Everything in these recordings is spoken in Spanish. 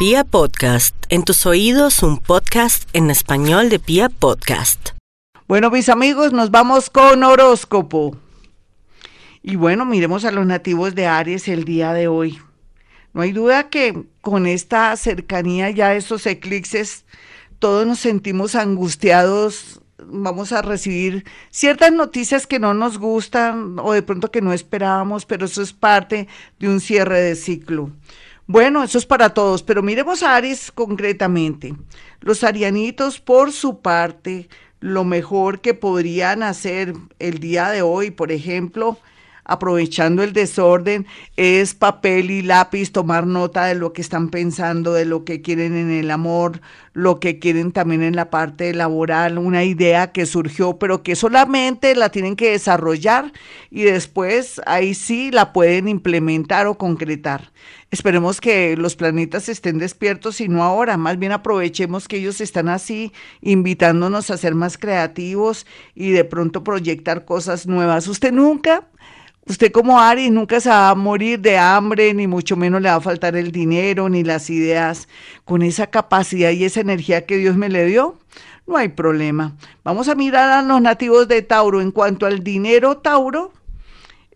Pia Podcast, en tus oídos un podcast en español de Pia Podcast. Bueno, mis amigos, nos vamos con horóscopo. Y bueno, miremos a los nativos de Aries el día de hoy. No hay duda que con esta cercanía ya a esos eclipses, todos nos sentimos angustiados. Vamos a recibir ciertas noticias que no nos gustan o de pronto que no esperábamos, pero eso es parte de un cierre de ciclo. Bueno, eso es para todos, pero miremos a Aries concretamente. Los arianitos, por su parte, lo mejor que podrían hacer el día de hoy, por ejemplo, aprovechando el desorden, es papel y lápiz, tomar nota de lo que están pensando, de lo que quieren en el amor, lo que quieren también en la parte laboral, una idea que surgió, pero que solamente la tienen que desarrollar y después ahí sí la pueden implementar o concretar. Esperemos que los planetas estén despiertos y no ahora, más bien aprovechemos que ellos están así invitándonos a ser más creativos y de pronto proyectar cosas nuevas. Usted nunca Usted como Ari nunca se va a morir de hambre, ni mucho menos le va a faltar el dinero, ni las ideas. Con esa capacidad y esa energía que Dios me le dio, no hay problema. Vamos a mirar a los nativos de Tauro. En cuanto al dinero, Tauro,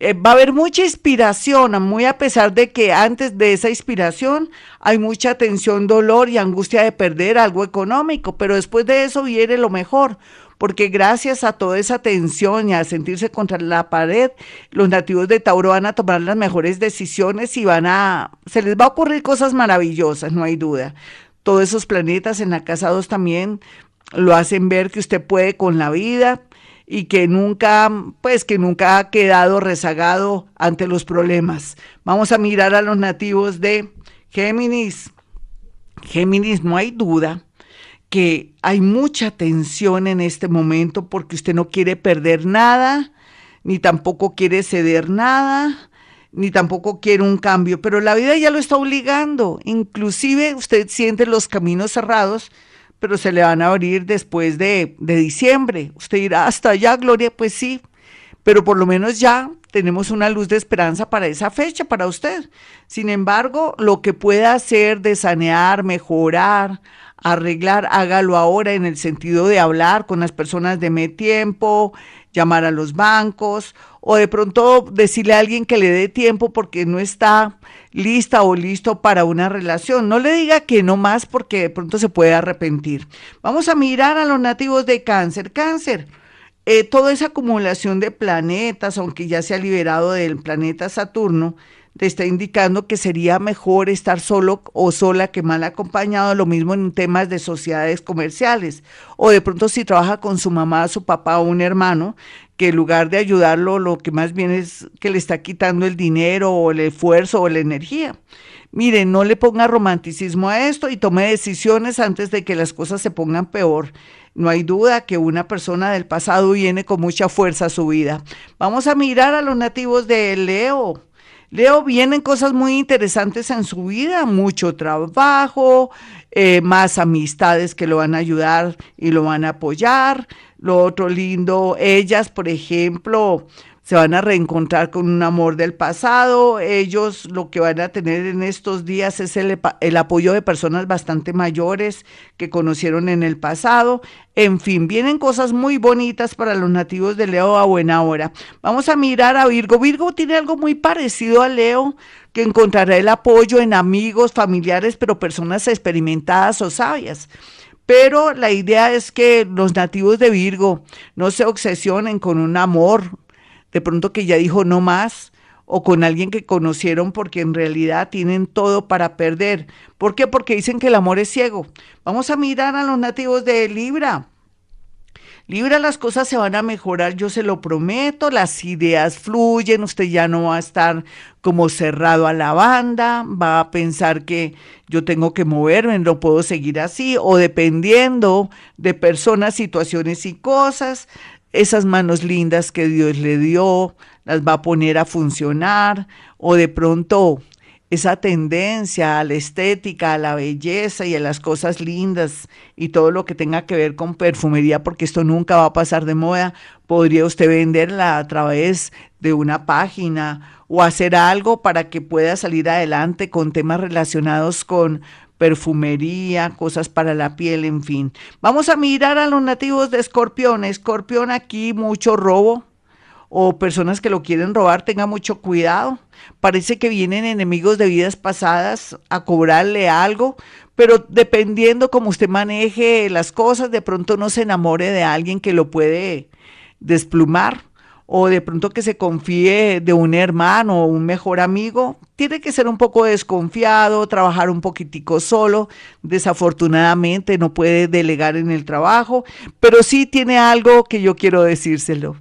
eh, va a haber mucha inspiración, muy a pesar de que antes de esa inspiración hay mucha tensión, dolor y angustia de perder algo económico, pero después de eso viene lo mejor, porque gracias a toda esa tensión y a sentirse contra la pared, los nativos de Tauro van a tomar las mejores decisiones y van a, se les va a ocurrir cosas maravillosas, no hay duda. Todos esos planetas en la casa 2 también lo hacen ver que usted puede con la vida y que nunca, pues que nunca ha quedado rezagado ante los problemas. Vamos a mirar a los nativos de Géminis. Géminis, no hay duda que hay mucha tensión en este momento porque usted no quiere perder nada, ni tampoco quiere ceder nada, ni tampoco quiere un cambio, pero la vida ya lo está obligando. Inclusive usted siente los caminos cerrados, pero se le van a abrir después de, de diciembre. Usted dirá, hasta allá, Gloria, pues sí, pero por lo menos ya tenemos una luz de esperanza para esa fecha, para usted. Sin embargo, lo que pueda hacer de sanear, mejorar, arreglar, hágalo ahora en el sentido de hablar con las personas de tiempo, llamar a los bancos o de pronto decirle a alguien que le dé tiempo porque no está lista o listo para una relación. No le diga que no más porque de pronto se puede arrepentir. Vamos a mirar a los nativos de cáncer. Cáncer. Eh, toda esa acumulación de planetas, aunque ya se ha liberado del planeta Saturno, te está indicando que sería mejor estar solo o sola que mal acompañado, lo mismo en temas de sociedades comerciales, o de pronto si trabaja con su mamá, su papá o un hermano, que en lugar de ayudarlo, lo que más bien es que le está quitando el dinero o el esfuerzo o la energía. Mire, no le ponga romanticismo a esto y tome decisiones antes de que las cosas se pongan peor. No hay duda que una persona del pasado viene con mucha fuerza a su vida. Vamos a mirar a los nativos de Leo. Leo, vienen cosas muy interesantes en su vida, mucho trabajo, eh, más amistades que lo van a ayudar y lo van a apoyar. Lo otro lindo, ellas, por ejemplo, se van a reencontrar con un amor del pasado. Ellos lo que van a tener en estos días es el, el, apoyo de personas bastante mayores que conocieron en el pasado. En fin, vienen cosas muy bonitas para los nativos de Leo a buena hora. Vamos a mirar a Virgo. Virgo tiene algo muy parecido a Leo, que encontrará el apoyo en amigos, familiares, pero personas experimentadas o sabias. Pero la idea es que los nativos de Virgo no se obsesionen con un amor de pronto que ya dijo no más, o con alguien que conocieron porque en realidad tienen todo para perder. ¿Por qué? Porque dicen que el amor es ciego. Vamos a mirar a los nativos de Libra. Libra, las cosas se van a mejorar, yo se lo prometo, las ideas fluyen, usted ya no va a estar como cerrado a la banda, va a pensar que yo tengo que moverme, no puedo seguir así, o dependiendo de personas, situaciones y cosas, esas manos lindas que Dios le dio, las va a poner a funcionar o de pronto esa tendencia a la estética, a la belleza y a las cosas lindas y todo lo que tenga que ver con perfumería, porque esto nunca va a pasar de moda, podría usted venderla a través de una página o hacer algo para que pueda salir adelante con temas relacionados con perfumería, cosas para la piel, en fin. Vamos a mirar a los nativos de Escorpión. Escorpión aquí mucho robo o personas que lo quieren robar, tenga mucho cuidado. Parece que vienen enemigos de vidas pasadas a cobrarle algo, pero dependiendo cómo usted maneje las cosas, de pronto no se enamore de alguien que lo puede desplumar o de pronto que se confíe de un hermano o un mejor amigo, tiene que ser un poco desconfiado, trabajar un poquitico solo, desafortunadamente no puede delegar en el trabajo, pero sí tiene algo que yo quiero decírselo.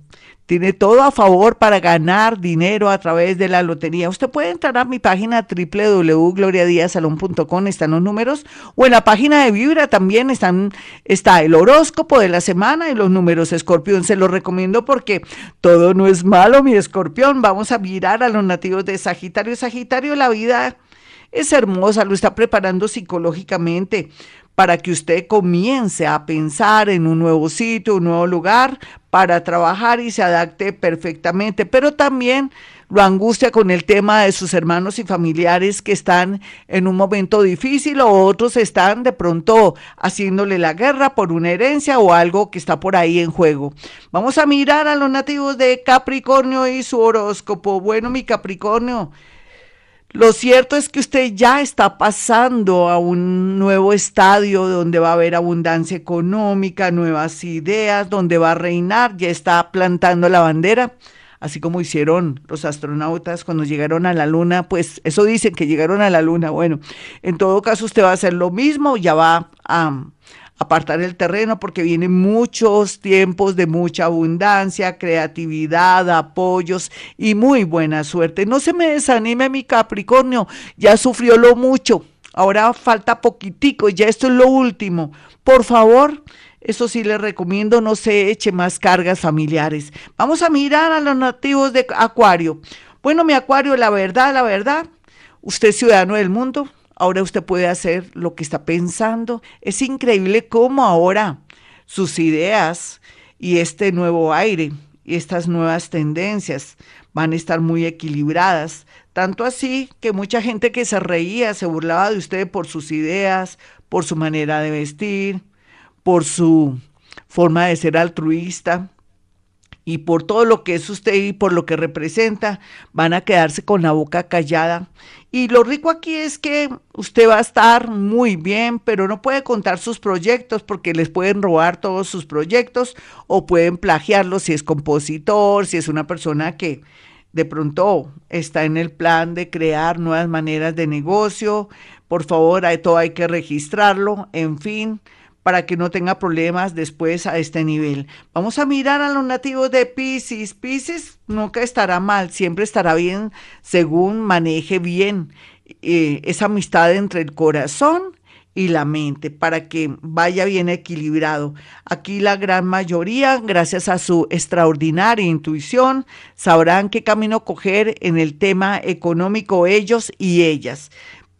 Tiene todo a favor para ganar dinero a través de la lotería. Usted puede entrar a mi página www.gloriadiasalon.com, están los números, o en la página de Vibra también están, está el horóscopo de la semana y los números escorpión. Se los recomiendo porque todo no es malo, mi escorpión. Vamos a mirar a los nativos de Sagitario. Sagitario, la vida es hermosa, lo está preparando psicológicamente para que usted comience a pensar en un nuevo sitio, un nuevo lugar para trabajar y se adapte perfectamente, pero también lo angustia con el tema de sus hermanos y familiares que están en un momento difícil o otros están de pronto haciéndole la guerra por una herencia o algo que está por ahí en juego. Vamos a mirar a los nativos de Capricornio y su horóscopo. Bueno, mi Capricornio, lo cierto es que usted ya está pasando a un nuevo estadio donde va a haber abundancia económica, nuevas ideas, donde va a reinar, ya está plantando la bandera, así como hicieron los astronautas cuando llegaron a la luna, pues eso dicen que llegaron a la luna. Bueno, en todo caso usted va a hacer lo mismo, ya va a apartar el terreno porque vienen muchos tiempos de mucha abundancia, creatividad, apoyos y muy buena suerte. No se me desanime mi Capricornio, ya sufrió lo mucho, ahora falta poquitico, ya esto es lo último. Por favor, eso sí le recomiendo, no se eche más cargas familiares. Vamos a mirar a los nativos de Acuario. Bueno, mi Acuario, la verdad, la verdad, usted es ciudadano del mundo, ahora usted puede hacer lo que está pensando. Es increíble cómo ahora sus ideas y este nuevo aire y estas nuevas tendencias van a estar muy equilibradas. Tanto así que mucha gente que se reía, se burlaba de usted por sus ideas, por su manera de vestir, por su forma de ser altruista, y por todo lo que es usted y por lo que representa, van a quedarse con la boca callada. Y lo rico aquí es que usted va a estar muy bien, pero no puede contar sus proyectos porque les pueden robar todos sus proyectos o pueden plagiarlos si es compositor, si es una persona que de pronto está en el plan de crear nuevas maneras de negocio. Por favor, todo hay que registrarlo, en fin para que no tenga problemas después a este nivel. Vamos a mirar a los nativos de Pisces. Pisces nunca estará mal, siempre estará bien según maneje bien eh, esa amistad entre el corazón y la mente para que vaya bien equilibrado. Aquí la gran mayoría, gracias a su extraordinaria intuición, sabrán qué camino coger en el tema económico ellos y ellas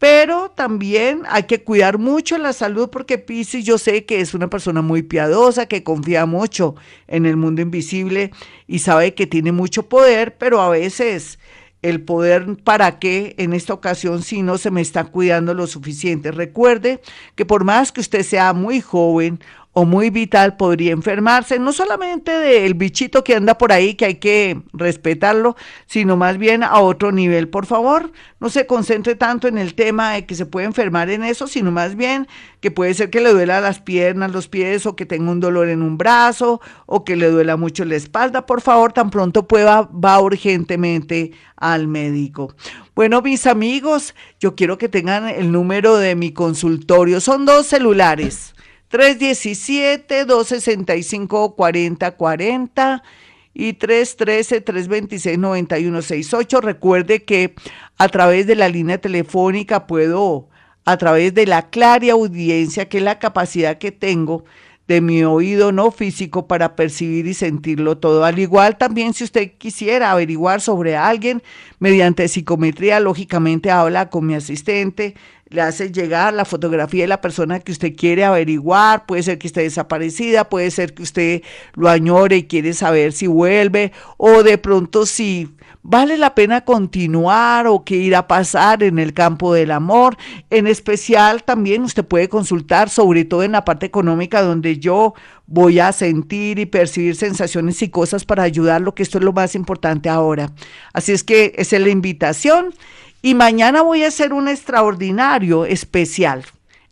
pero también hay que cuidar mucho la salud porque Pisces yo sé que es una persona muy piadosa, que confía mucho en el mundo invisible y sabe que tiene mucho poder, pero a veces el poder para qué en esta ocasión si no se me está cuidando lo suficiente. Recuerde que por más que usted sea muy joven o muy vital podría enfermarse, no solamente del bichito que anda por ahí, que hay que respetarlo, sino más bien a otro nivel. Por favor, no se concentre tanto en el tema de que se puede enfermar en eso, sino más bien que puede ser que le duela las piernas, los pies, o que tenga un dolor en un brazo, o que le duela mucho la espalda. Por favor, tan pronto pueda, va urgentemente al médico. Bueno, mis amigos, yo quiero que tengan el número de mi consultorio. Son dos celulares. 317-265-4040 y 313-326-9168. Recuerde que a través de la línea telefónica puedo, a través de la clara audiencia, que es la capacidad que tengo de mi oído no físico para percibir y sentirlo todo. Al igual también si usted quisiera averiguar sobre alguien mediante psicometría, lógicamente habla con mi asistente, le hace llegar la fotografía de la persona que usted quiere averiguar, puede ser que esté desaparecida, puede ser que usted lo añore y quiere saber si vuelve o de pronto si vale la pena continuar o qué irá a pasar en el campo del amor. En especial también usted puede consultar, sobre todo en la parte económica, donde yo voy a sentir y percibir sensaciones y cosas para ayudarlo, que esto es lo más importante ahora. Así es que esa es la invitación. Y mañana voy a hacer un extraordinario especial.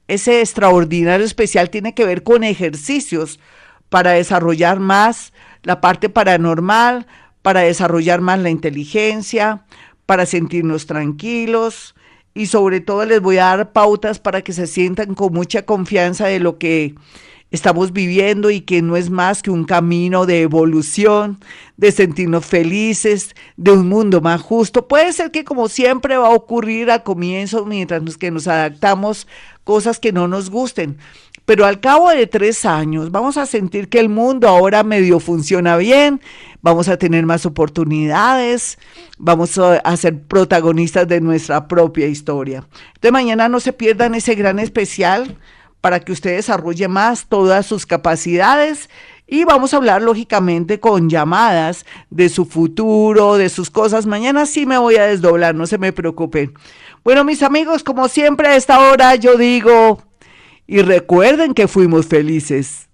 Ese extraordinario especial tiene que ver con ejercicios para desarrollar más la parte paranormal, para desarrollar más la inteligencia, para sentirnos tranquilos y sobre todo les voy a dar pautas para que se sientan con mucha confianza de lo que estamos viviendo y que no es más que un camino de evolución, de sentirnos felices, de un mundo más justo. Puede ser que como siempre va a ocurrir al comienzo, mientras que nos adaptamos, cosas que no nos gusten, pero al cabo de tres años vamos a sentir que el mundo ahora medio funciona bien, vamos a tener más oportunidades, vamos a, ser protagonistas de nuestra propia historia. De mañana no se pierdan ese gran especial para que usted desarrolle más todas sus capacidades y vamos a hablar lógicamente con llamadas de su futuro, de sus cosas. Mañana sí me voy a desdoblar, no se me preocupen. Bueno, mis amigos, como siempre a esta hora yo digo, y recuerden que fuimos felices.